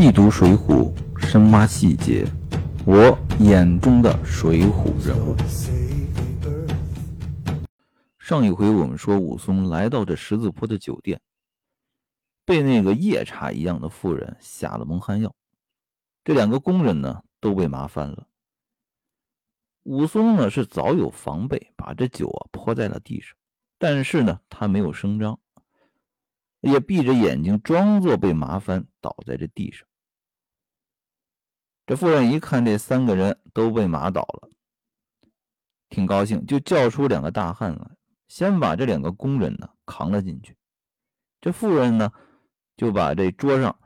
细读《水浒》，深挖细节，我眼中的水浒人物。上一回我们说，武松来到这十字坡的酒店，被那个夜叉一样的妇人下了蒙汗药，这两个工人呢都被麻翻了。武松呢是早有防备，把这酒啊泼在了地上，但是呢他没有声张。也闭着眼睛，装作被麻烦，倒在这地上。这妇人一看这三个人都被麻倒了，挺高兴，就叫出两个大汉来，先把这两个工人呢扛了进去。这妇人呢就把这桌上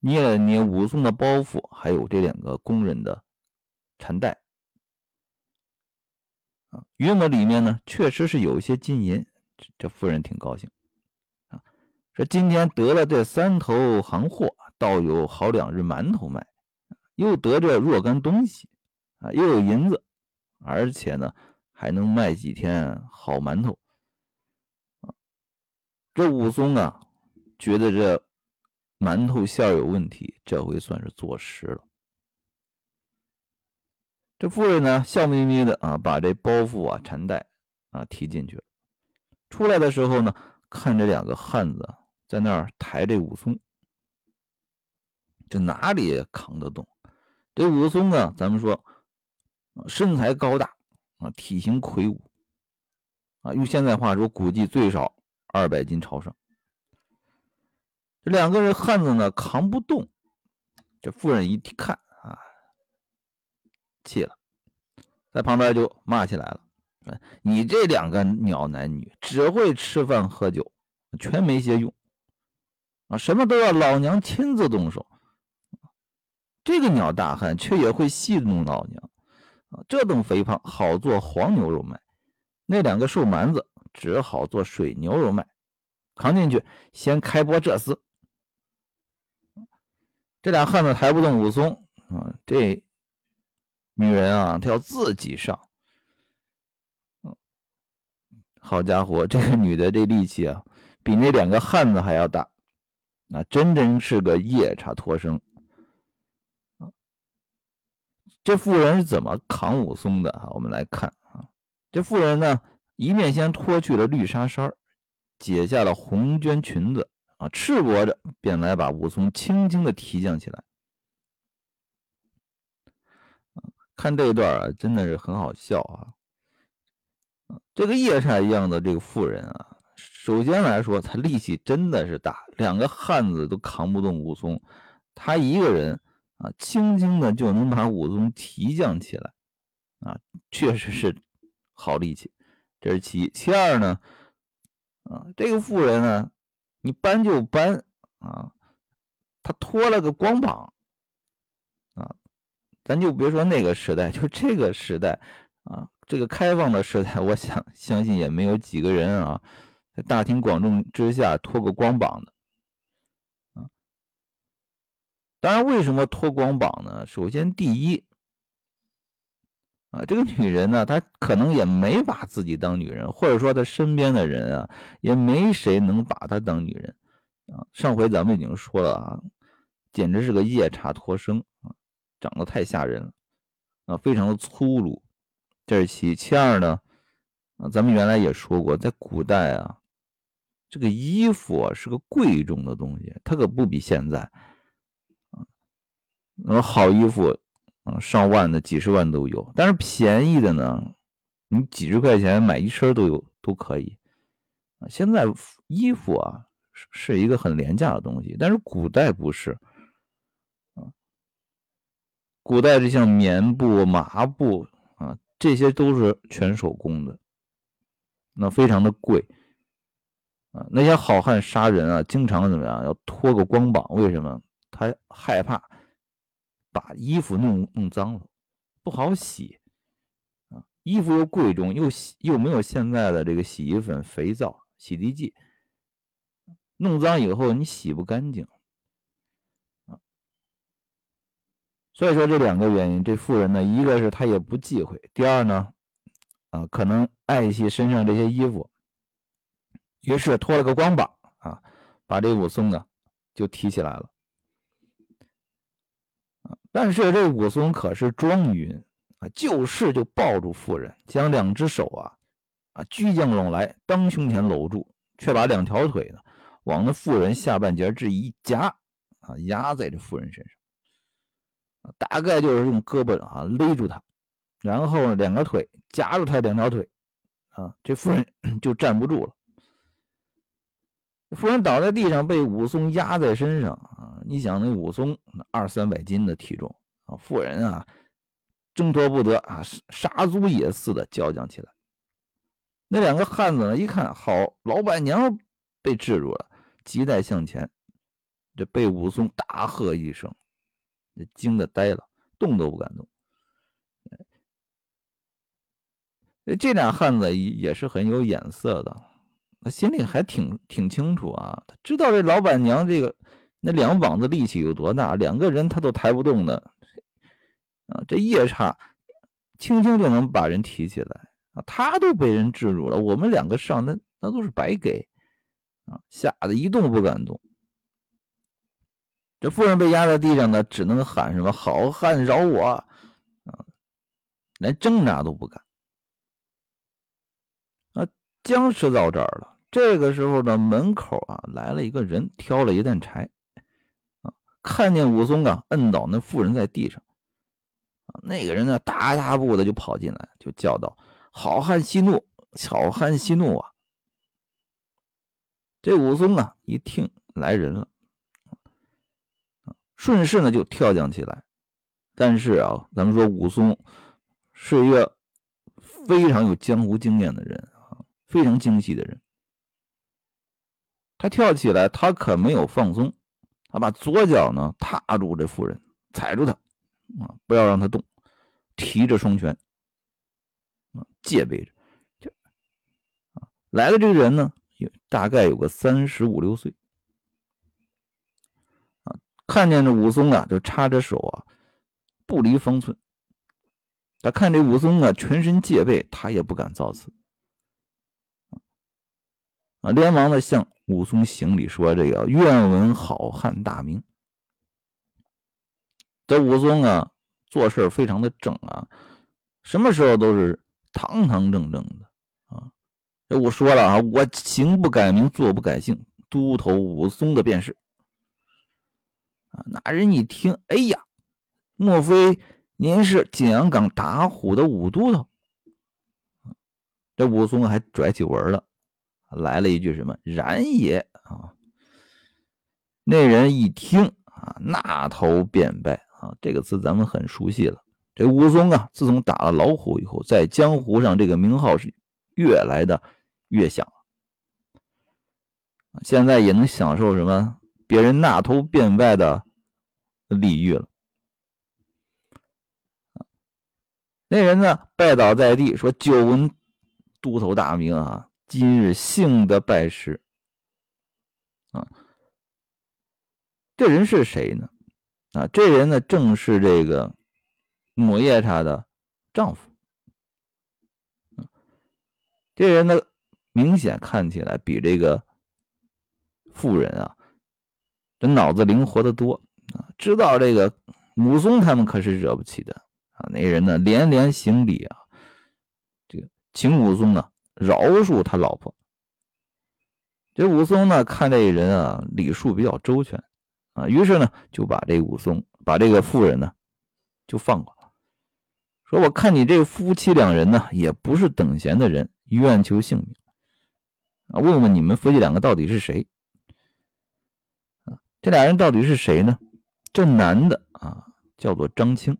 捏了捏武松的包袱，还有这两个工人的缠带啊，约莫里面呢确实是有一些金银。这妇人挺高兴。啊说今天得了这三头行货，倒有好两日馒头卖，又得这若干东西啊，又有银子，而且呢还能卖几天好馒头这武松啊，觉得这馒头馅有问题，这回算是坐实了。这妇人呢，笑眯眯的啊，把这包袱啊、缠带啊提进去了。出来的时候呢，看这两个汉子。在那儿抬这武松，这哪里扛得动？这武松啊，咱们说身材高大啊，体型魁梧啊，用现在话说，估计最少二百斤朝上。这两个人汉子呢，扛不动。这妇人一看啊，气了，在旁边就骂起来了：“你这两个鸟男女，只会吃饭喝酒，全没些用。”啊，什么都要老娘亲自动手。这个鸟大汉却也会戏弄老娘，啊，这等肥胖好做黄牛肉卖，那两个瘦蛮子只好做水牛肉卖。扛进去，先开播这厮。这俩汉子抬不动武松，啊，这女人啊，她要自己上。好家伙，这个女的这力气啊，比那两个汉子还要大。那真真是个夜叉脱生这妇人是怎么扛武松的啊？我们来看啊，这妇人呢，一面先脱去了绿纱衫解下了红绢裙子啊，赤膊着便来把武松轻轻的提降起来。看这一段啊，真的是很好笑啊。这个夜叉一样的这个妇人啊。首先来说，他力气真的是大，两个汉子都扛不动武松，他一个人啊，轻轻的就能把武松提降起来，啊，确实是好力气。这是其一，其二呢，啊，这个妇人呢，你搬就搬啊，他拖了个光膀，啊，咱就别说那个时代，就这个时代啊，这个开放的时代，我想相信也没有几个人啊。在大庭广众之下脱个光膀的，啊，当然，为什么脱光膀呢？首先，第一，啊，这个女人呢，她可能也没把自己当女人，或者说她身边的人啊，也没谁能把她当女人，啊，上回咱们已经说了啊，简直是个夜叉脱生啊，长得太吓人了，啊，非常的粗鲁，这是其其二呢，啊，咱们原来也说过，在古代啊。这个衣服啊是个贵重的东西，它可不比现在，那好衣服啊上万的、几十万都有，但是便宜的呢，你几十块钱买一身都有都可以。现在衣服啊是一个很廉价的东西，但是古代不是，古代这像棉布、麻布啊，这些都是全手工的，那非常的贵。啊，那些好汉杀人啊，经常怎么样？要脱个光膀，为什么？他害怕把衣服弄弄脏了，不好洗啊。衣服又贵重，又洗又没有现在的这个洗衣粉、肥皂、洗涤剂，弄脏以后你洗不干净啊。所以说这两个原因，这妇人呢，一个是她也不忌讳，第二呢，啊，可能爱惜身上这些衣服。于是脱了个光膀啊，把这武松呢就提起来了。但是这武松可是庄云啊，就是就抱住妇人，将两只手啊啊举将拢来，当胸前搂住，却把两条腿呢往那妇人下半截这一夹啊，压在这妇人身上，大概就是用胳膊啊勒住她，然后两个腿夹住她两条腿啊，这妇人 就站不住了。妇人倒在地上，被武松压在身上啊！你想那武松二三百斤的体重啊，妇人啊挣脱不得啊，杀猪也似的叫将起来。那两个汉子呢，一看好，老板娘被制住了，急待向前，这被武松大喝一声，这惊得呆了，动都不敢动。这俩汉子也是很有眼色的。他心里还挺挺清楚啊，他知道这老板娘这个那两膀子力气有多大，两个人他都抬不动的啊，这夜叉轻轻就能把人提起来啊，他都被人制住了，我们两个上那那都是白给啊，吓得一动不敢动。这妇人被压在地上呢，只能喊什么“好汉饶我”啊，连挣扎都不敢啊，僵持到这儿了。这个时候呢，门口啊来了一个人，挑了一担柴，啊，看见武松啊摁倒那妇人在地上，啊，那个人呢大踏步的就跑进来，就叫道：“好汉息怒，好汉息怒啊！”这武松啊一听来人了，顺势呢就跳将起来，但是啊，咱们说武松是一个非常有江湖经验的人啊，非常精细的人。他跳起来，他可没有放松，他把左脚呢踏住这妇人，踩住他，啊，不要让他动，提着双拳，啊，戒备着。就啊，来的这个人呢，有大概有个三十五六岁，啊，看见这武松啊，就插着手啊，不离方寸。他看这武松啊，全身戒备，他也不敢造次，啊，连忙的向。武松行礼说：“这个愿闻好汉大名。”这武松啊，做事非常的正啊，什么时候都是堂堂正正的啊。这我说了啊，我行不改名，坐不改姓，都头武松的便是。啊，那人一听，哎呀，莫非您是景阳冈打虎的武都头？这武松还拽起文了。来了一句什么“然也”啊？那人一听啊，那头便拜啊。这个词咱们很熟悉了。这武松啊，自从打了老虎以后，在江湖上这个名号是越来的越响。现在也能享受什么别人那头便拜的礼遇了。那人呢，拜倒在地，说：“久闻都头大名啊。”今日幸得拜师，啊，这人是谁呢？啊，这人呢正是这个母夜叉的丈夫。这人呢明显看起来比这个妇人啊，这脑子灵活的多啊，知道这个武松他们可是惹不起的啊。那人呢连连行礼啊，这个请武松呢。饶恕他老婆。这武松呢，看这人啊，礼数比较周全啊，于是呢，就把这武松，把这个妇人呢，就放过了。说：“我看你这夫妻两人呢，也不是等闲的人，愿求性命啊。问问你们夫妻两个到底是谁？啊，这俩人到底是谁呢？这男的啊，叫做张青。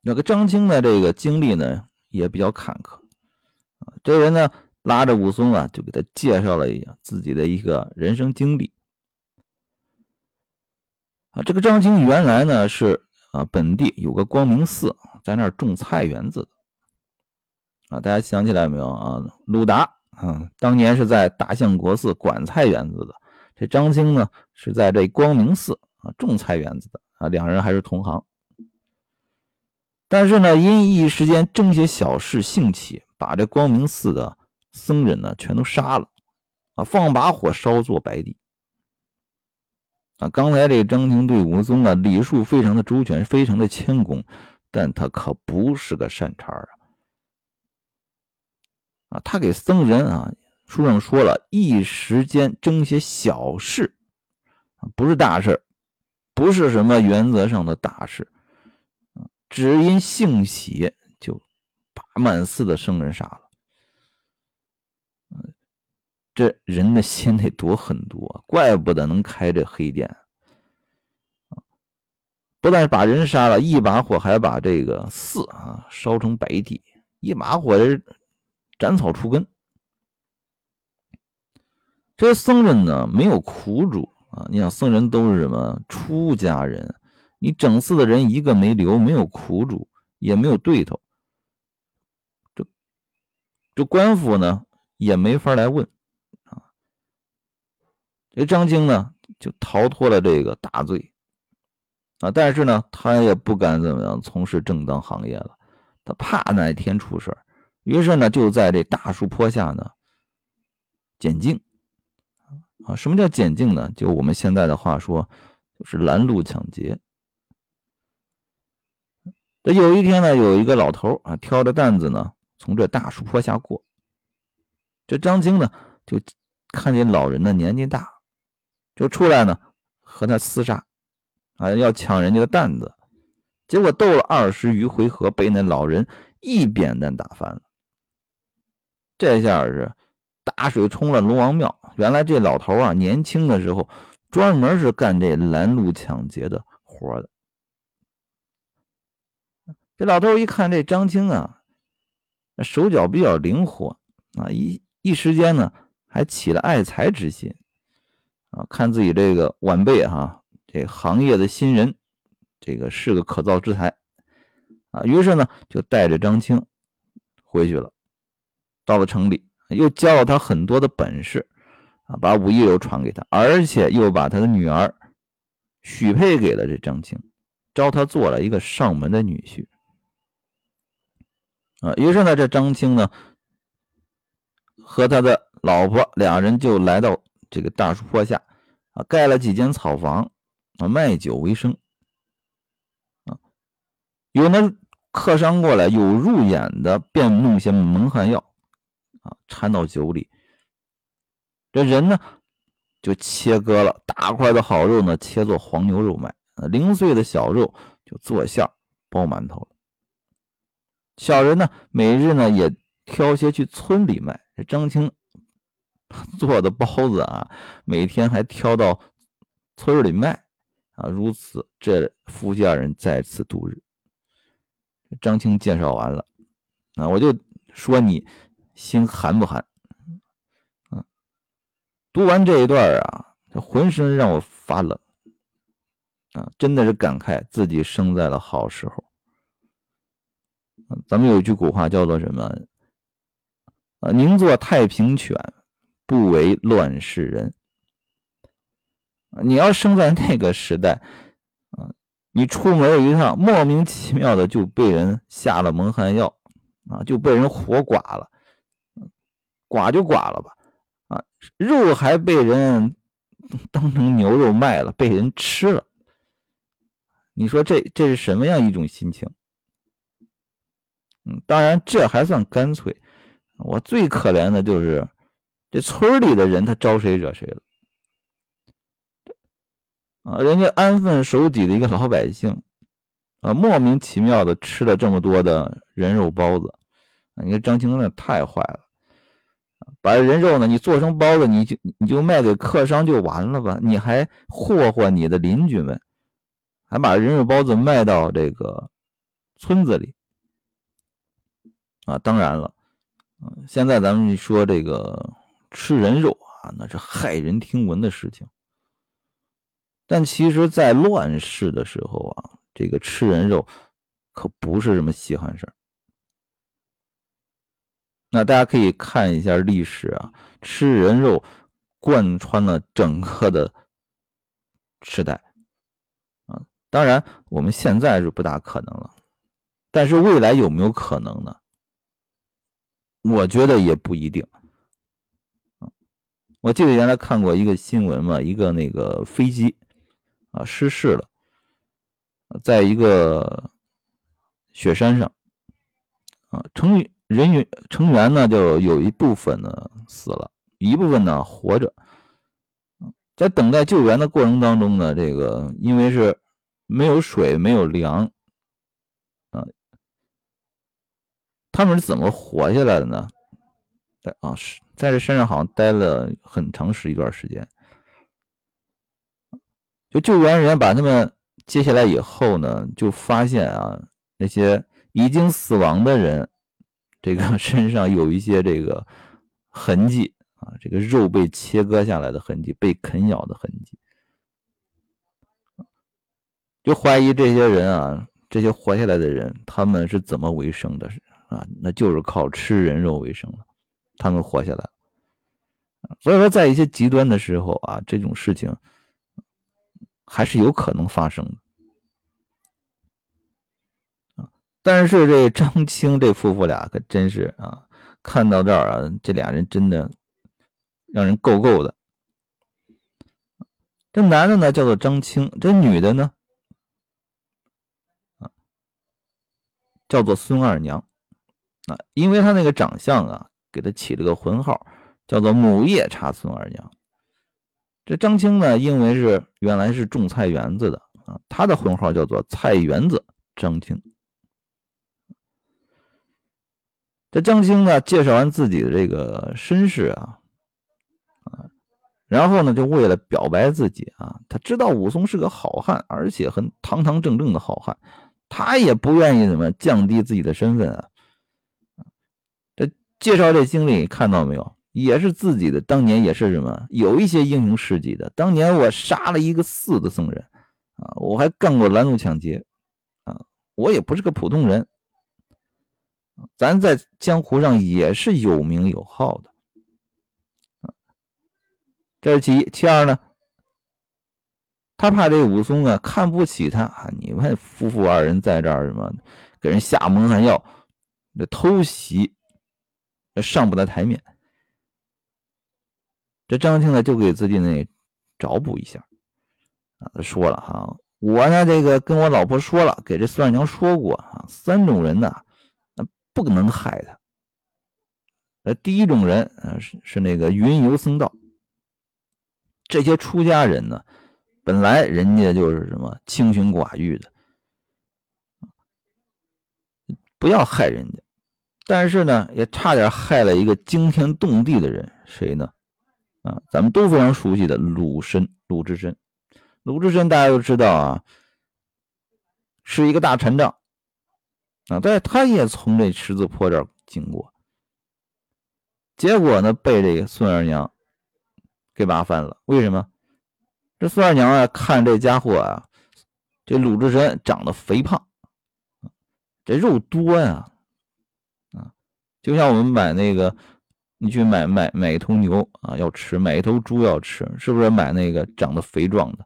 那个张青的这个经历呢，也比较坎坷。”这人呢，拉着武松啊，就给他介绍了一下自己的一个人生经历。啊，这个张青原来呢是啊，本地有个光明寺，在那儿种菜园子的。啊，大家想起来没有啊？鲁达啊，当年是在大相国寺管菜园子的。这张青呢，是在这光明寺啊种菜园子的。啊，两人还是同行。但是呢，因一时间争些小事兴起。把这光明寺的僧人呢，全都杀了，啊，放把火烧作白地，啊，刚才这张廷对武松啊礼数非常的周全，非常的谦恭，但他可不是个善茬啊！啊，他给僧人啊，书上说了一时间争些小事，不是大事，不是什么原则上的大事，只因性喜把满寺的僧人杀了。这人的心得多狠毒啊！怪不得能开这黑店不但把人杀了，一把火还把这个寺啊烧成白地，一把火斩草除根。这僧人呢，没有苦主啊！你想，僧人都是什么出家人？你整寺的人一个没留，没有苦主，也没有对头。这官府呢，也没法来问啊。这张青呢，就逃脱了这个大罪啊，但是呢，他也不敢怎么样从事正当行业了，他怕哪天出事于是呢，就在这大树坡下呢捡净啊。什么叫捡净呢？就我们现在的话说，就是拦路抢劫。这有一天呢，有一个老头啊，挑着担子呢，从这大树坡下过，这张青呢，就看见老人的年纪大。就出来呢，和他厮杀，啊，要抢人家的担子，结果斗了二十余回合，被那老人一扁担打翻了。这下是大水冲了龙王庙。原来这老头啊，年轻的时候专门是干这拦路抢劫的活的。这老头一看这张青啊，手脚比较灵活啊，一一时间呢，还起了爱财之心。啊，看自己这个晚辈哈，这行业的新人，这个是个可造之才啊。于是呢，就带着张青回去了，到了城里，又教了他很多的本事啊，把武艺又传给他，而且又把他的女儿许配给了这张青，招他做了一个上门的女婿啊。于是呢，这张青呢，和他的老婆两人就来到。这个大树坡下啊，盖了几间草房啊，卖酒为生啊。有那客商过来，有入眼的，便弄些蒙汗药啊，掺到酒里。这人呢，就切割了大块的好肉呢，切做黄牛肉卖，零碎的小肉就做馅包馒头了。小人呢，每日呢也挑些去村里卖。这张青。做的包子啊，每天还挑到村里卖啊，如此这夫妻二人在此度日。张青介绍完了啊，我就说你心寒不寒？嗯，读完这一段啊，浑身让我发冷啊，真的是感慨自己生在了好时候。咱们有一句古话叫做什么？啊，宁做太平犬。不为乱世人。你要生在那个时代，啊，你出门一趟，莫名其妙的就被人下了蒙汗药，啊，就被人活剐了，剐就剐了吧，啊，肉还被人 当成牛肉卖了，被人吃了。你说这这是什么样一种心情？嗯，当然这还算干脆，我最可怜的就是。这村里的人，他招谁惹谁了？啊，人家安分守己的一个老百姓，啊，莫名其妙的吃了这么多的人肉包子，你看张青那太坏了，把人肉呢，你做成包子，你就你就卖给客商就完了吧？你还霍霍你的邻居们，还把人肉包子卖到这个村子里，啊，当然了，嗯现在咱们说这个。吃人肉啊，那是骇人听闻的事情。但其实，在乱世的时候啊，这个吃人肉可不是什么稀罕事儿。那大家可以看一下历史啊，吃人肉贯穿了整个的时代啊。当然，我们现在是不大可能了，但是未来有没有可能呢？我觉得也不一定。我记得原来看过一个新闻嘛，一个那个飞机啊失事了，在一个雪山上啊，成人员成员呢就有一部分呢死了，一部分呢活着。在等待救援的过程当中呢，这个因为是没有水、没有粮啊，他们是怎么活下来的呢？在啊，是在这山上好像待了很长时一段时间。就救援人员把他们接下来以后呢，就发现啊，那些已经死亡的人，这个 身上有一些这个痕迹啊，这个肉被切割下来的痕迹，被啃咬的痕迹，就怀疑这些人啊，这些活下来的人，他们是怎么为生的？那就是靠吃人肉为生了，他们活下来。所以说，在一些极端的时候啊，这种事情。还是有可能发生的！但是这张青这夫妇俩可真是啊，看到这儿啊，这俩人真的让人够够的。这男的呢叫做张青，这女的呢啊叫做孙二娘啊，因为他那个长相啊，给他起了个浑号，叫做母夜叉孙二娘。这张青呢，因为是原来是种菜园子的啊，他的婚号叫做菜园子张青。这张青呢，介绍完自己的这个身世啊，啊，然后呢，就为了表白自己啊，他知道武松是个好汉，而且很堂堂正正的好汉，他也不愿意怎么降低自己的身份啊。介绍这经历，看到没有？也是自己的，当年也是什么，有一些英雄事迹的。当年我杀了一个四的僧人，啊，我还干过拦路抢劫，啊，我也不是个普通人，咱在江湖上也是有名有号的，这是其一。其二呢，他怕这武松啊看不起他啊，你们夫妇二人在这儿什么，给人下蒙汗药，这偷袭，上不得台面。这张青呢，就给自己那找补一下啊。他说了哈，我呢这个跟我老婆说了，给这孙二娘说过啊，三种人呢，那不能害他。呃，第一种人啊是是那个云游僧道，这些出家人呢，本来人家就是什么清心寡欲的，不要害人家，但是呢，也差点害了一个惊天动地的人，谁呢？啊，咱们都非常熟悉的鲁申、鲁智深，鲁智深大家都知道啊，是一个大禅杖啊，但是他也从这十字坡这儿经过，结果呢，被这个孙二娘给麻烦了。为什么？这孙二娘啊，看这家伙啊，这鲁智深长得肥胖，这肉多呀，就像我们买那个。你去买买买一头牛啊，要吃；买一头猪要吃，是不是买那个长得肥壮的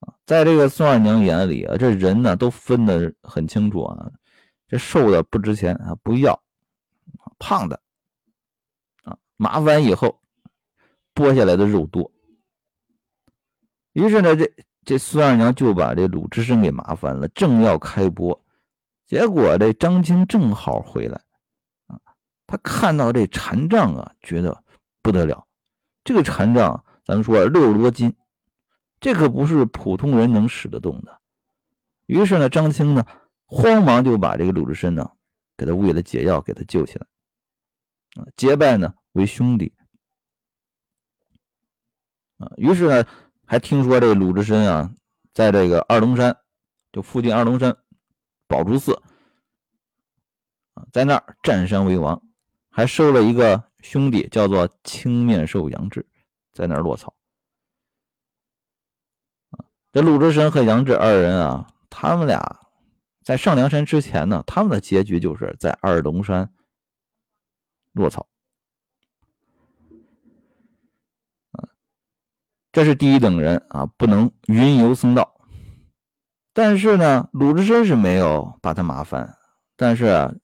啊？在这个孙二娘眼里啊，这人呢都分得很清楚啊，这瘦的不值钱啊，不要；胖的啊，麻烦以后剥下来的肉多。于是呢，这这孙二娘就把这鲁智深给麻烦了，正要开剥，结果这张青正好回来。他看到这禅杖啊，觉得不得了。这个禅杖，咱们说六十多斤，这可不是普通人能使得动的。于是呢，张青呢，慌忙就把这个鲁智深呢，给他喂了解药，给他救起来。啊，结拜呢为兄弟。啊，于是呢，还听说这鲁智深啊，在这个二龙山，就附近二龙山宝珠寺啊，在那儿占山为王。还收了一个兄弟，叫做青面兽杨志，在那儿落草。这鲁智深和杨志二人啊，他们俩在上梁山之前呢，他们的结局就是在二龙山落草。这是第一等人啊，不能云游僧道。但是呢，鲁智深是没有把他麻烦，但是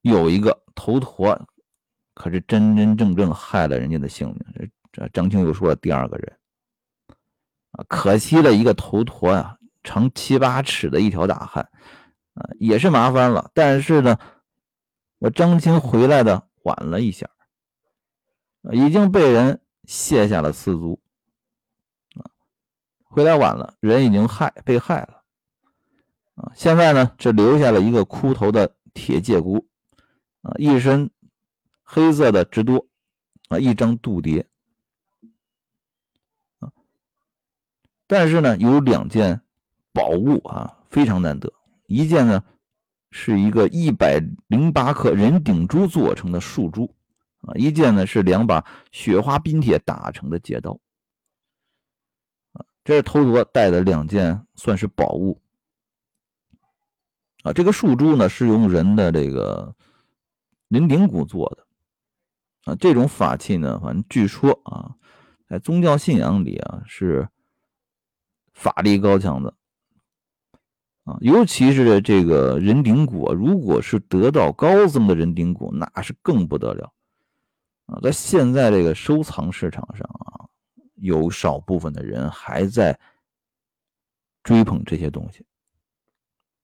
有一个。头陀可是真真正正害了人家的性命。这这张青又说了第二个人啊，可惜了一个头陀呀，长七八尺的一条大汉，啊，也是麻烦了。但是呢，我张青回来的晚了一下，已经被人卸下了四足，啊，回来晚了，人已经害被害了，啊，现在呢，只留下了一个枯头的铁介姑，啊，一身黑色的直多，啊，一张肚蝶。但是呢，有两件宝物啊，非常难得。一件呢，是一个一百零八克人顶珠做成的树珠啊；一件呢，是两把雪花冰铁打成的戒刀啊。这是头陀带的两件，算是宝物啊。这个树珠呢，是用人的这个人顶骨做的啊。这种法器呢，反正据说啊，在宗教信仰里啊是。法力高强的啊，尤其是这个人顶骨，如果是得到高僧的人顶骨，那是更不得了啊！在现在这个收藏市场上啊，有少部分的人还在追捧这些东西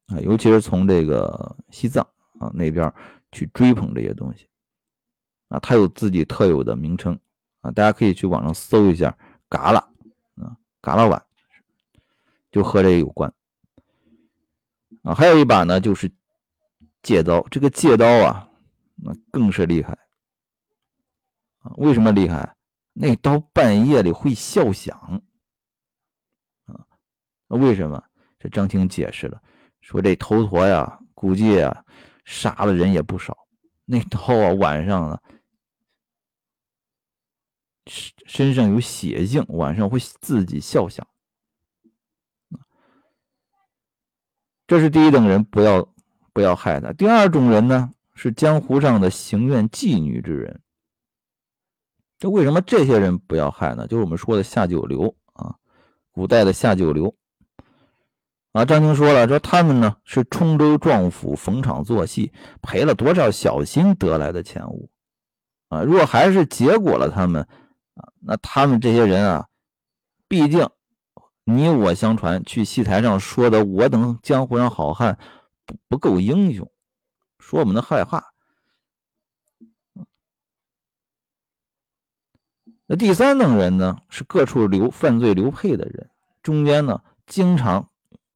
啊，尤其是从这个西藏啊那边去追捧这些东西啊，它有自己特有的名称啊，大家可以去网上搜一下“嘎啦”啊，“嘎啦碗”。就和这有关啊，还有一把呢，就是戒刀。这个戒刀啊，那更是厉害啊！为什么厉害？那刀半夜里会笑响啊！那为什么？这张青解释了，说这头陀呀，估计啊，杀了人也不少。那刀啊，晚上啊，身身上有血性，晚上会自己笑响。这是第一等人，不要不要害他。第二种人呢，是江湖上的行愿妓女之人。这为什么这些人不要害呢？就是我们说的下九流啊，古代的下九流啊。张青说了，说他们呢是冲州壮府逢场作戏，赔了多少小心得来的钱物啊？若还是结果了他们啊，那他们这些人啊，毕竟。你我相传，去戏台上说的我等江湖上好汉不不够英雄，说我们的坏话。那第三等人呢，是各处流犯罪流配的人，中间呢经常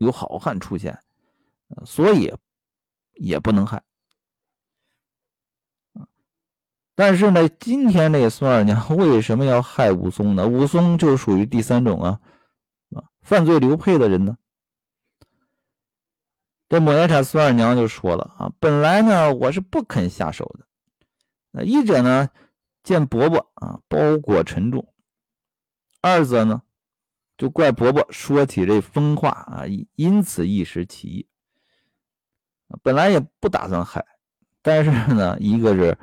有好汉出现，所以也不能害。但是呢，今天这孙二娘为什么要害武松呢？武松就属于第三种啊啊。犯罪流配的人呢？这抹眼铲孙二娘就说了啊，本来呢我是不肯下手的。那一者呢，见伯伯啊包裹沉重；二则呢，就怪伯伯说起这疯话啊，因此一时起意。本来也不打算害，但是呢，一个是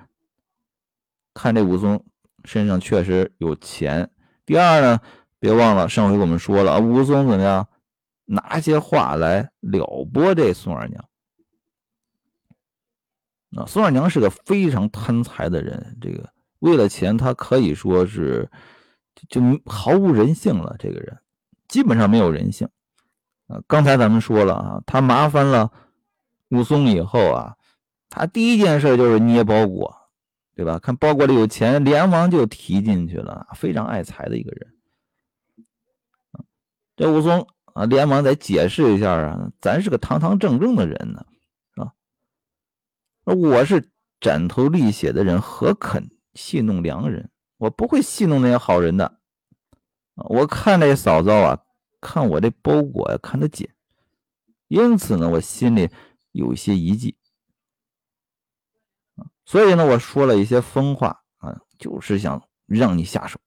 看这武松身上确实有钱，第二呢。别忘了，上回我们说了，武松怎么样？拿些话来撩拨这宋二娘。那，宋二娘是个非常贪财的人，这个为了钱，他可以说是就毫无人性了。这个人基本上没有人性。啊，刚才咱们说了啊，他麻烦了武松以后啊，他第一件事就是捏包裹，对吧？看包裹里有钱，连忙就提进去了。非常爱财的一个人。这武松啊，连忙再解释一下啊，咱是个堂堂正正的人呢，啊，我是斩头立血的人，何肯戏弄良人？我不会戏弄那些好人的。我看这嫂嫂啊，看我这包裹呀，看得紧，因此呢，我心里有一些疑忌，所以呢，我说了一些疯话啊，就是想让你下手。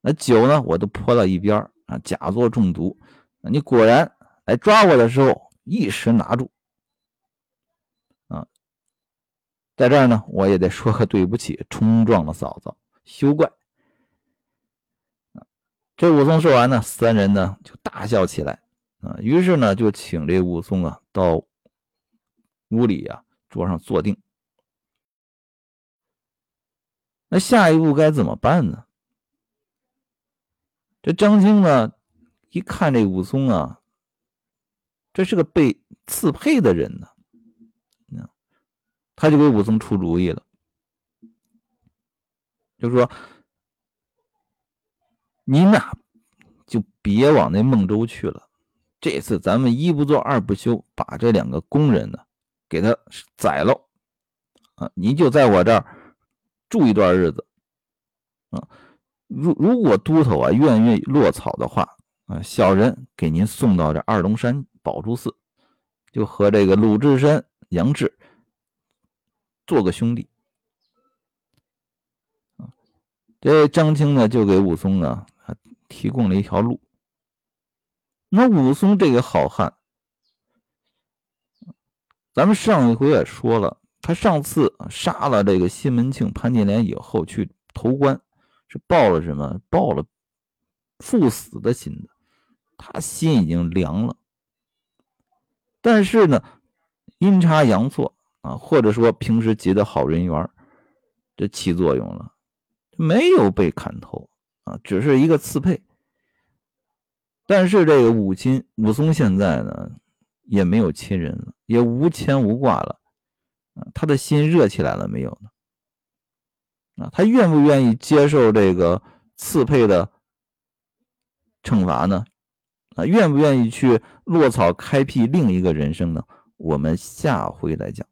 那酒呢，我都泼到一边啊，假作中毒。你果然来抓我的时候，一时拿住。啊，在这儿呢，我也得说个对不起，冲撞了嫂嫂，休怪。这武松说完呢，三人呢就大笑起来。啊，于是呢就请这武松啊到屋里啊桌上坐定。那下一步该怎么办呢？这张青呢，一看这武松啊，这是个被赐配的人呢，他就给武松出主意了，就说：“您呐，就别往那孟州去了。这次咱们一不做二不休，把这两个工人呢，给他宰了啊！你就在我这儿住一段日子啊。如如果都头啊愿意落草的话。”啊，小人给您送到这二龙山宝珠寺，就和这个鲁智深、杨志做个兄弟。这张青呢就给武松呢提供了一条路。那武松这个好汉，咱们上一回也说了，他上次杀了这个西门庆、潘金莲以后去投官，是报了什么？报了赴死的心的。他心已经凉了，但是呢，阴差阳错啊，或者说平时结的好人缘，这起作用了，没有被砍头啊，只是一个刺配。但是这个武亲武松现在呢，也没有亲人了，也无牵无挂了啊，他的心热起来了没有呢？啊，他愿不愿意接受这个刺配的惩罚呢？啊，愿不愿意去落草开辟另一个人生呢？我们下回来讲。